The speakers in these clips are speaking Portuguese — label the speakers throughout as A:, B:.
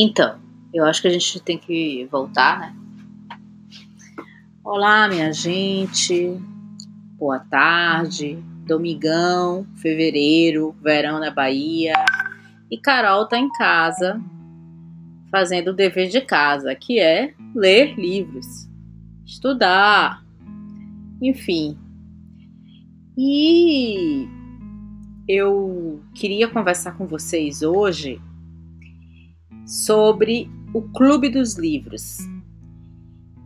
A: Então, eu acho que a gente tem que voltar, né? Olá, minha gente. Boa tarde. Domingão, fevereiro, verão na Bahia. E Carol tá em casa fazendo o dever de casa, que é ler livros, estudar, enfim. E eu queria conversar com vocês hoje sobre o Clube dos Livros.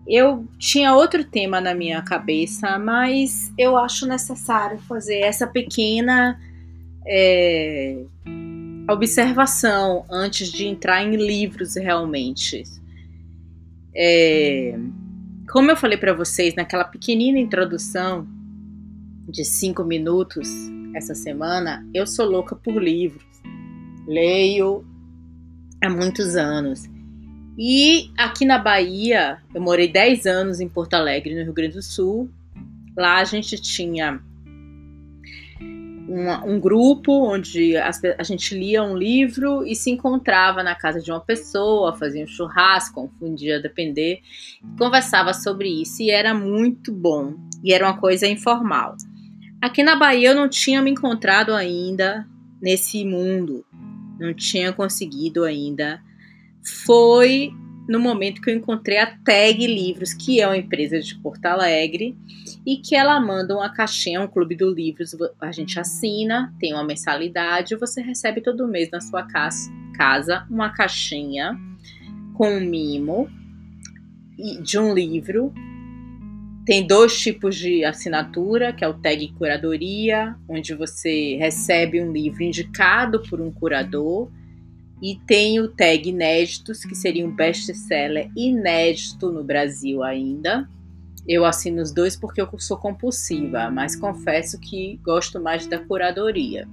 A: Eu tinha outro tema na minha cabeça, mas eu acho necessário fazer essa pequena é, observação antes de entrar em livros realmente. É, como eu falei para vocês naquela pequenina introdução de cinco minutos essa semana, eu sou louca por livros. Leio há muitos anos. E aqui na Bahia, eu morei 10 anos em Porto Alegre, no Rio Grande do Sul. Lá a gente tinha um grupo onde as, a gente lia um livro e se encontrava na casa de uma pessoa, fazia um churrasco, um dia a depender, conversava sobre isso e era muito bom. E era uma coisa informal. Aqui na Bahia eu não tinha me encontrado ainda nesse mundo não tinha conseguido ainda, foi no momento que eu encontrei a Tag Livros, que é uma empresa de Porto Alegre, e que ela manda uma caixinha, um clube do livros, a gente assina, tem uma mensalidade, você recebe todo mês na sua casa uma caixinha com um mimo de um livro tem dois tipos de assinatura, que é o tag curadoria, onde você recebe um livro indicado por um curador, e tem o tag inéditos, que seria um best-seller inédito no Brasil ainda. Eu assino os dois porque eu sou compulsiva, mas confesso que gosto mais da curadoria.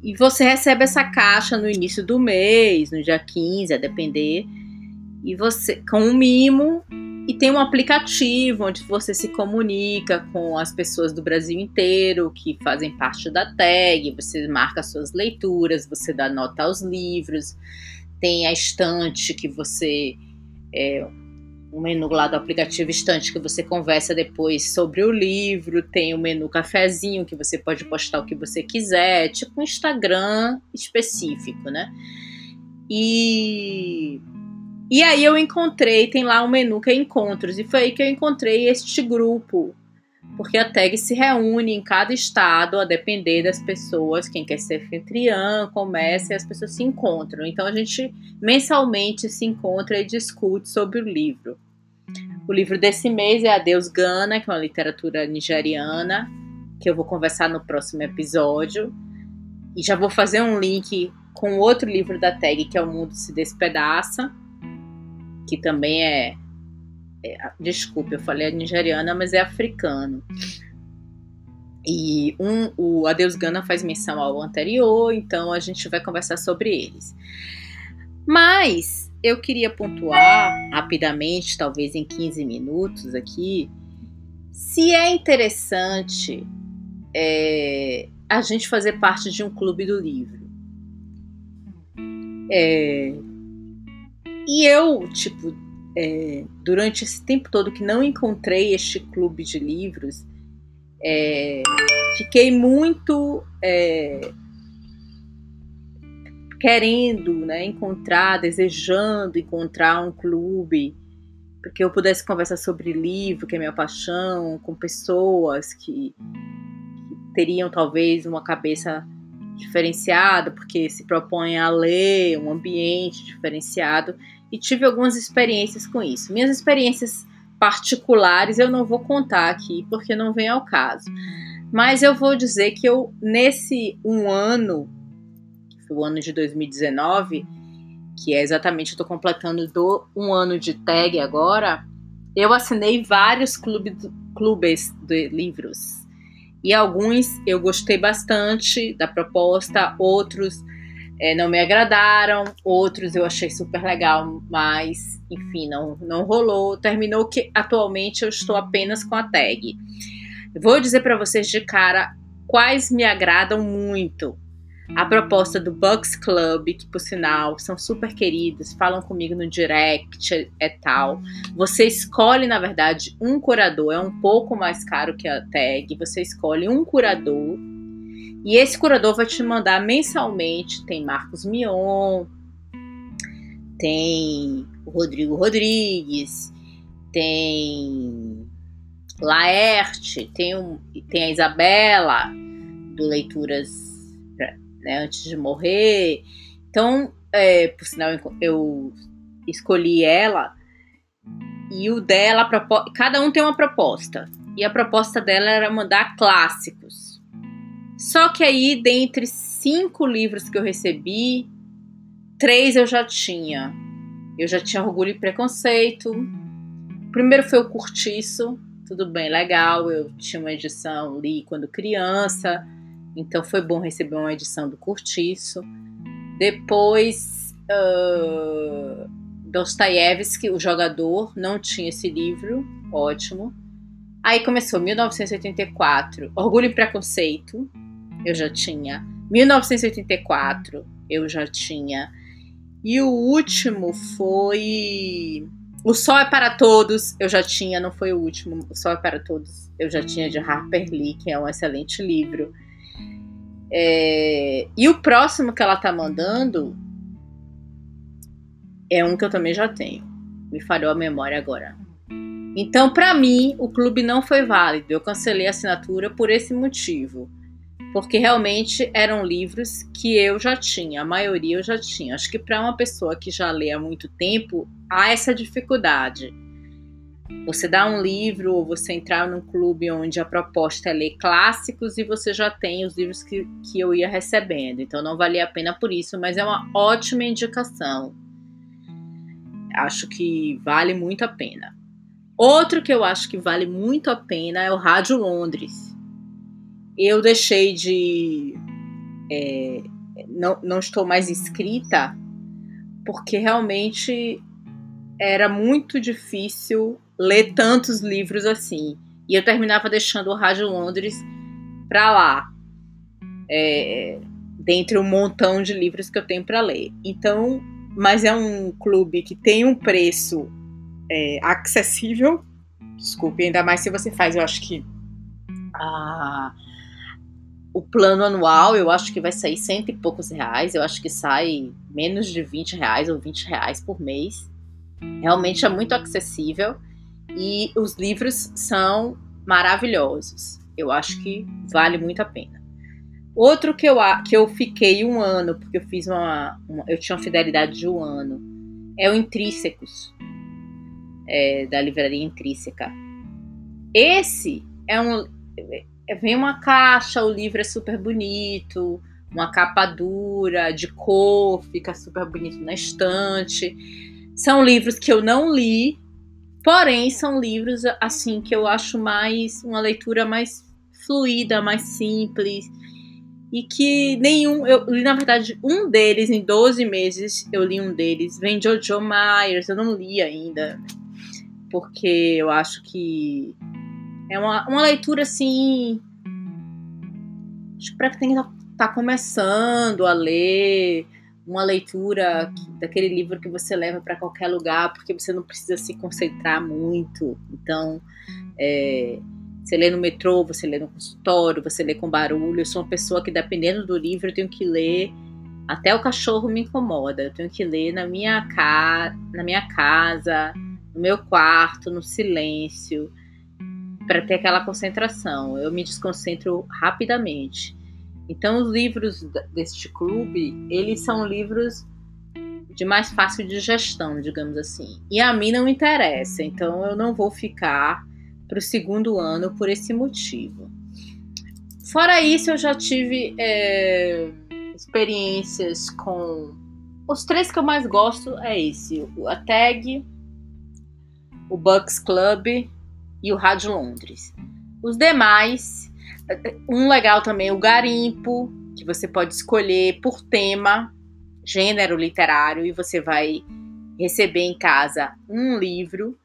A: E você recebe essa caixa no início do mês, no dia 15, a depender, e você com um mimo e tem um aplicativo onde você se comunica com as pessoas do Brasil inteiro que fazem parte da tag, você marca suas leituras, você dá nota aos livros, tem a estante que você. É, o menu lá do aplicativo estante que você conversa depois sobre o livro, tem o menu cafezinho que você pode postar o que você quiser, tipo um Instagram específico, né? E e aí eu encontrei, tem lá um menu que é encontros, e foi aí que eu encontrei este grupo. Porque a tag se reúne em cada estado, a depender das pessoas, quem quer ser anfitriã, começa e as pessoas se encontram. Então a gente mensalmente se encontra e discute sobre o livro. O livro desse mês é Adeus Gana, que é uma literatura nigeriana, que eu vou conversar no próximo episódio. E já vou fazer um link com outro livro da tag, que é O Mundo se Despedaça que também é, é desculpe, eu falei nigeriana, mas é africano. E um, o Adeus Gana faz menção ao anterior, então a gente vai conversar sobre eles. Mas eu queria pontuar rapidamente, talvez em 15 minutos aqui, se é interessante é, a gente fazer parte de um clube do livro. É, e eu, tipo, é, durante esse tempo todo que não encontrei este clube de livros, é, fiquei muito é, querendo né, encontrar, desejando encontrar um clube, porque eu pudesse conversar sobre livro, que é minha paixão, com pessoas que, que teriam talvez uma cabeça diferenciada, porque se propõem a ler, um ambiente diferenciado e tive algumas experiências com isso. Minhas experiências particulares eu não vou contar aqui porque não vem ao caso. Mas eu vou dizer que eu, nesse um ano, que foi o ano de 2019, que é exatamente, estou completando do, um ano de tag agora, eu assinei vários clubes, clubes de livros. E alguns eu gostei bastante da proposta, outros é, não me agradaram, outros eu achei super legal, mas enfim, não, não rolou. Terminou que atualmente eu estou apenas com a tag. Vou dizer para vocês de cara quais me agradam muito. a proposta do Bucks Club, que por sinal são super queridos, falam comigo no direct é tal. Você escolhe, na verdade, um curador, é um pouco mais caro que a tag. Você escolhe um curador e esse curador vai te mandar mensalmente. Tem Marcos Mion, tem Rodrigo Rodrigues, tem Laerte, tem, um, tem a Isabela, do Leituras né, Antes de Morrer. Então, é, por sinal, eu escolhi ela e o dela, cada um tem uma proposta. E a proposta dela era mandar clássicos. Só que aí, dentre cinco livros que eu recebi, três eu já tinha. Eu já tinha Orgulho e Preconceito. O primeiro foi o Curtiço. Tudo bem, legal. Eu tinha uma edição, li quando criança. Então foi bom receber uma edição do Curtiço. Depois, uh, Dostoiévski, O Jogador, não tinha esse livro. Ótimo. Aí começou 1984, Orgulho e Preconceito, eu já tinha. 1984, eu já tinha. E o último foi. O Sol é para Todos, eu já tinha, não foi o último. O Sol é para Todos, eu já tinha de Harper Lee, que é um excelente livro. É... E o próximo que ela tá mandando é um que eu também já tenho. Me falhou a memória agora. Então, para mim, o clube não foi válido. Eu cancelei a assinatura por esse motivo porque realmente eram livros que eu já tinha, a maioria eu já tinha. Acho que para uma pessoa que já lê há muito tempo, há essa dificuldade. Você dá um livro ou você entrar num clube onde a proposta é ler clássicos e você já tem os livros que, que eu ia recebendo. Então não valia a pena por isso, mas é uma ótima indicação. Acho que vale muito a pena. Outro que eu acho que vale muito a pena é o Rádio Londres eu deixei de. É, não, não estou mais inscrita, porque realmente era muito difícil ler tantos livros assim. E eu terminava deixando o Rádio Londres para lá, é, dentre um montão de livros que eu tenho para ler. Então, mas é um clube que tem um preço é, acessível. Desculpe, ainda mais se você faz, eu acho que o plano anual eu acho que vai sair cento e poucos reais. Eu acho que sai menos de 20 reais ou 20 reais por mês. Realmente é muito acessível e os livros são maravilhosos. Eu acho que vale muito a pena. Outro que eu, que eu fiquei um ano, porque eu fiz uma, uma eu tinha uma fidelidade de um ano, é o Intrínsecos, é, da livraria Intrínseca. Esse é um vem uma caixa, o livro é super bonito, uma capa dura, de cor, fica super bonito na estante. São livros que eu não li, porém são livros assim que eu acho mais uma leitura mais fluida, mais simples. E que nenhum, eu li na verdade um deles em 12 meses, eu li um deles, vem Jojo Myers, eu não li ainda, porque eu acho que é uma, uma leitura assim. Acho que para quem está tá começando a ler, uma leitura daquele livro que você leva para qualquer lugar, porque você não precisa se concentrar muito. Então, é, você lê no metrô, você lê no consultório, você lê com barulho. Eu sou uma pessoa que, dependendo do livro, eu tenho que ler. Até o cachorro me incomoda. Eu tenho que ler na minha, ca... na minha casa, no meu quarto, no silêncio para ter aquela concentração. Eu me desconcentro rapidamente. Então, os livros deste clube, eles são livros de mais fácil digestão, digamos assim. E a mim não interessa, então eu não vou ficar para o segundo ano por esse motivo. Fora isso, eu já tive é, experiências com. Os três que eu mais gosto é esse: a Tag, o Bucks Club e o Rádio Londres. Os demais, um legal também, o Garimpo, que você pode escolher por tema, gênero literário, e você vai receber em casa um livro.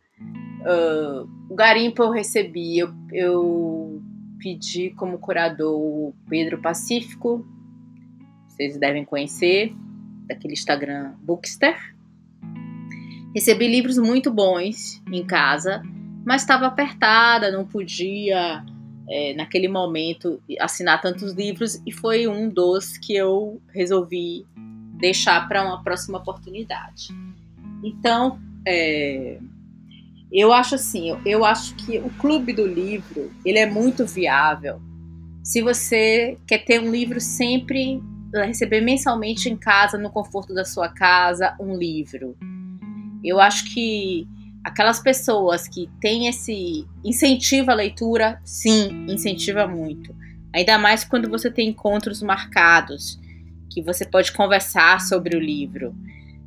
A: Uh, o Garimpo eu recebi, eu, eu pedi como curador o Pedro Pacífico, vocês devem conhecer, daquele Instagram Bookster. Recebi livros muito bons em casa, mas estava apertada, não podia é, naquele momento assinar tantos livros e foi um dos que eu resolvi deixar para uma próxima oportunidade. Então, é, eu acho assim, eu, eu acho que o clube do livro ele é muito viável se você quer ter um livro sempre receber mensalmente em casa, no conforto da sua casa, um livro. Eu acho que aquelas pessoas que têm esse incentivo à leitura, sim, incentiva muito. Ainda mais quando você tem encontros marcados, que você pode conversar sobre o livro.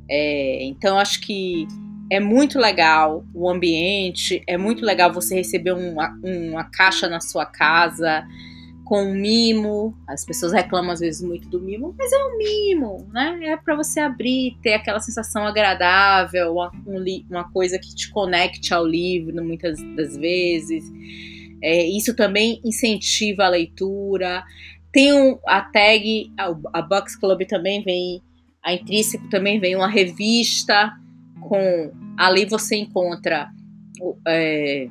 A: É, então, acho que é muito legal o ambiente, é muito legal você receber uma, uma caixa na sua casa com um mimo. As pessoas reclamam às vezes muito do mimo, mas é um mimo, né? É para você abrir, ter aquela sensação agradável, uma, uma coisa que te conecte ao livro muitas das vezes. É, isso também incentiva a leitura. Tem um, a tag, a, a Box Club também vem, a Intrínseco também vem uma revista com. Ali você encontra é,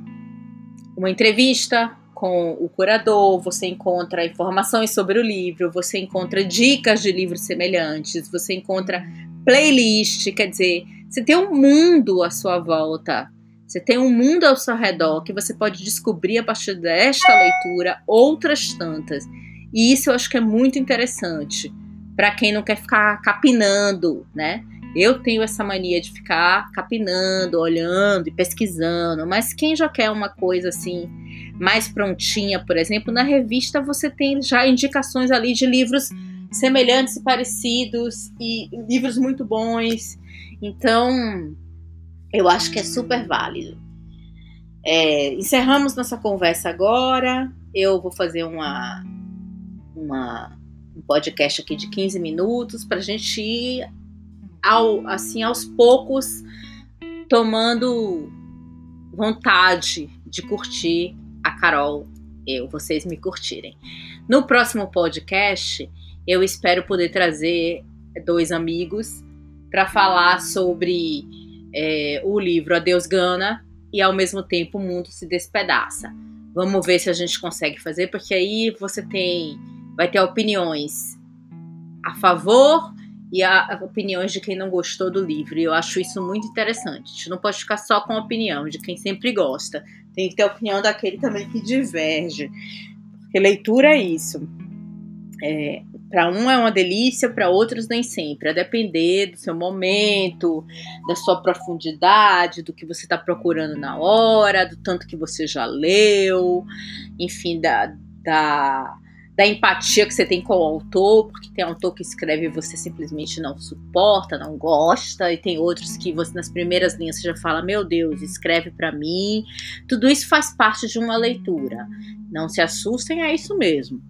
A: uma entrevista com o curador, você encontra informações sobre o livro, você encontra dicas de livros semelhantes, você encontra playlist, quer dizer, você tem um mundo à sua volta, você tem um mundo ao seu redor que você pode descobrir a partir desta leitura outras tantas. E isso eu acho que é muito interessante para quem não quer ficar capinando, né? Eu tenho essa mania de ficar capinando, olhando e pesquisando, mas quem já quer uma coisa assim mais prontinha, por exemplo, na revista você tem já indicações ali de livros semelhantes e parecidos e livros muito bons. Então, eu acho que é super válido. É, encerramos nossa conversa agora. Eu vou fazer uma, uma um podcast aqui de 15 minutos para a gente ir ao, assim, aos poucos tomando vontade de curtir a Carol, eu, vocês me curtirem. No próximo podcast, eu espero poder trazer dois amigos para falar sobre é, o livro Adeus Gana e ao mesmo tempo o mundo se despedaça. Vamos ver se a gente consegue fazer, porque aí você tem vai ter opiniões a favor e a, opiniões de quem não gostou do livro. E eu acho isso muito interessante. A gente não pode ficar só com a opinião de quem sempre gosta. Tem que ter a opinião daquele também que diverge. Porque leitura é isso. É, para um é uma delícia, para outros nem sempre. A depender do seu momento, da sua profundidade, do que você está procurando na hora, do tanto que você já leu, enfim, da, da da empatia que você tem com o autor, porque tem autor que escreve e você simplesmente não suporta, não gosta, e tem outros que você nas primeiras linhas você já fala: "Meu Deus, escreve para mim". Tudo isso faz parte de uma leitura. Não se assustem, é isso mesmo.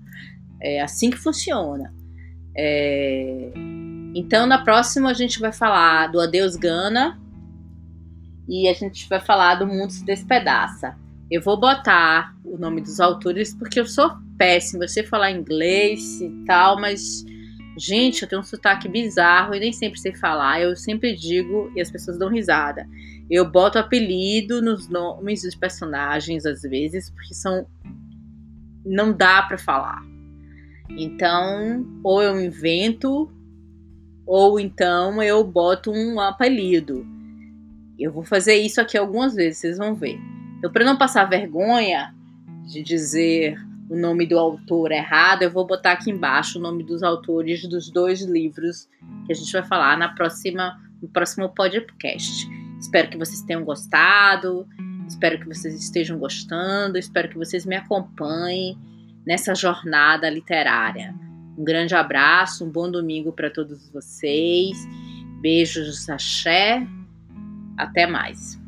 A: É assim que funciona. É... Então, na próxima a gente vai falar do Adeus Gana e a gente vai falar do Mundo se Despedaça. Eu vou botar o nome dos autores porque eu sou péssima. Eu sei falar inglês e tal, mas, gente, eu tenho um sotaque bizarro e nem sempre sei falar. Eu sempre digo e as pessoas dão risada. Eu boto apelido nos nomes dos personagens às vezes, porque são. Não dá para falar. Então, ou eu invento, ou então eu boto um apelido. Eu vou fazer isso aqui algumas vezes, vocês vão ver. Então, para não passar vergonha de dizer o nome do autor errado, eu vou botar aqui embaixo o nome dos autores dos dois livros que a gente vai falar na próxima, no próximo podcast. Espero que vocês tenham gostado, espero que vocês estejam gostando, espero que vocês me acompanhem nessa jornada literária. Um grande abraço, um bom domingo para todos vocês. Beijos, axé. Até mais.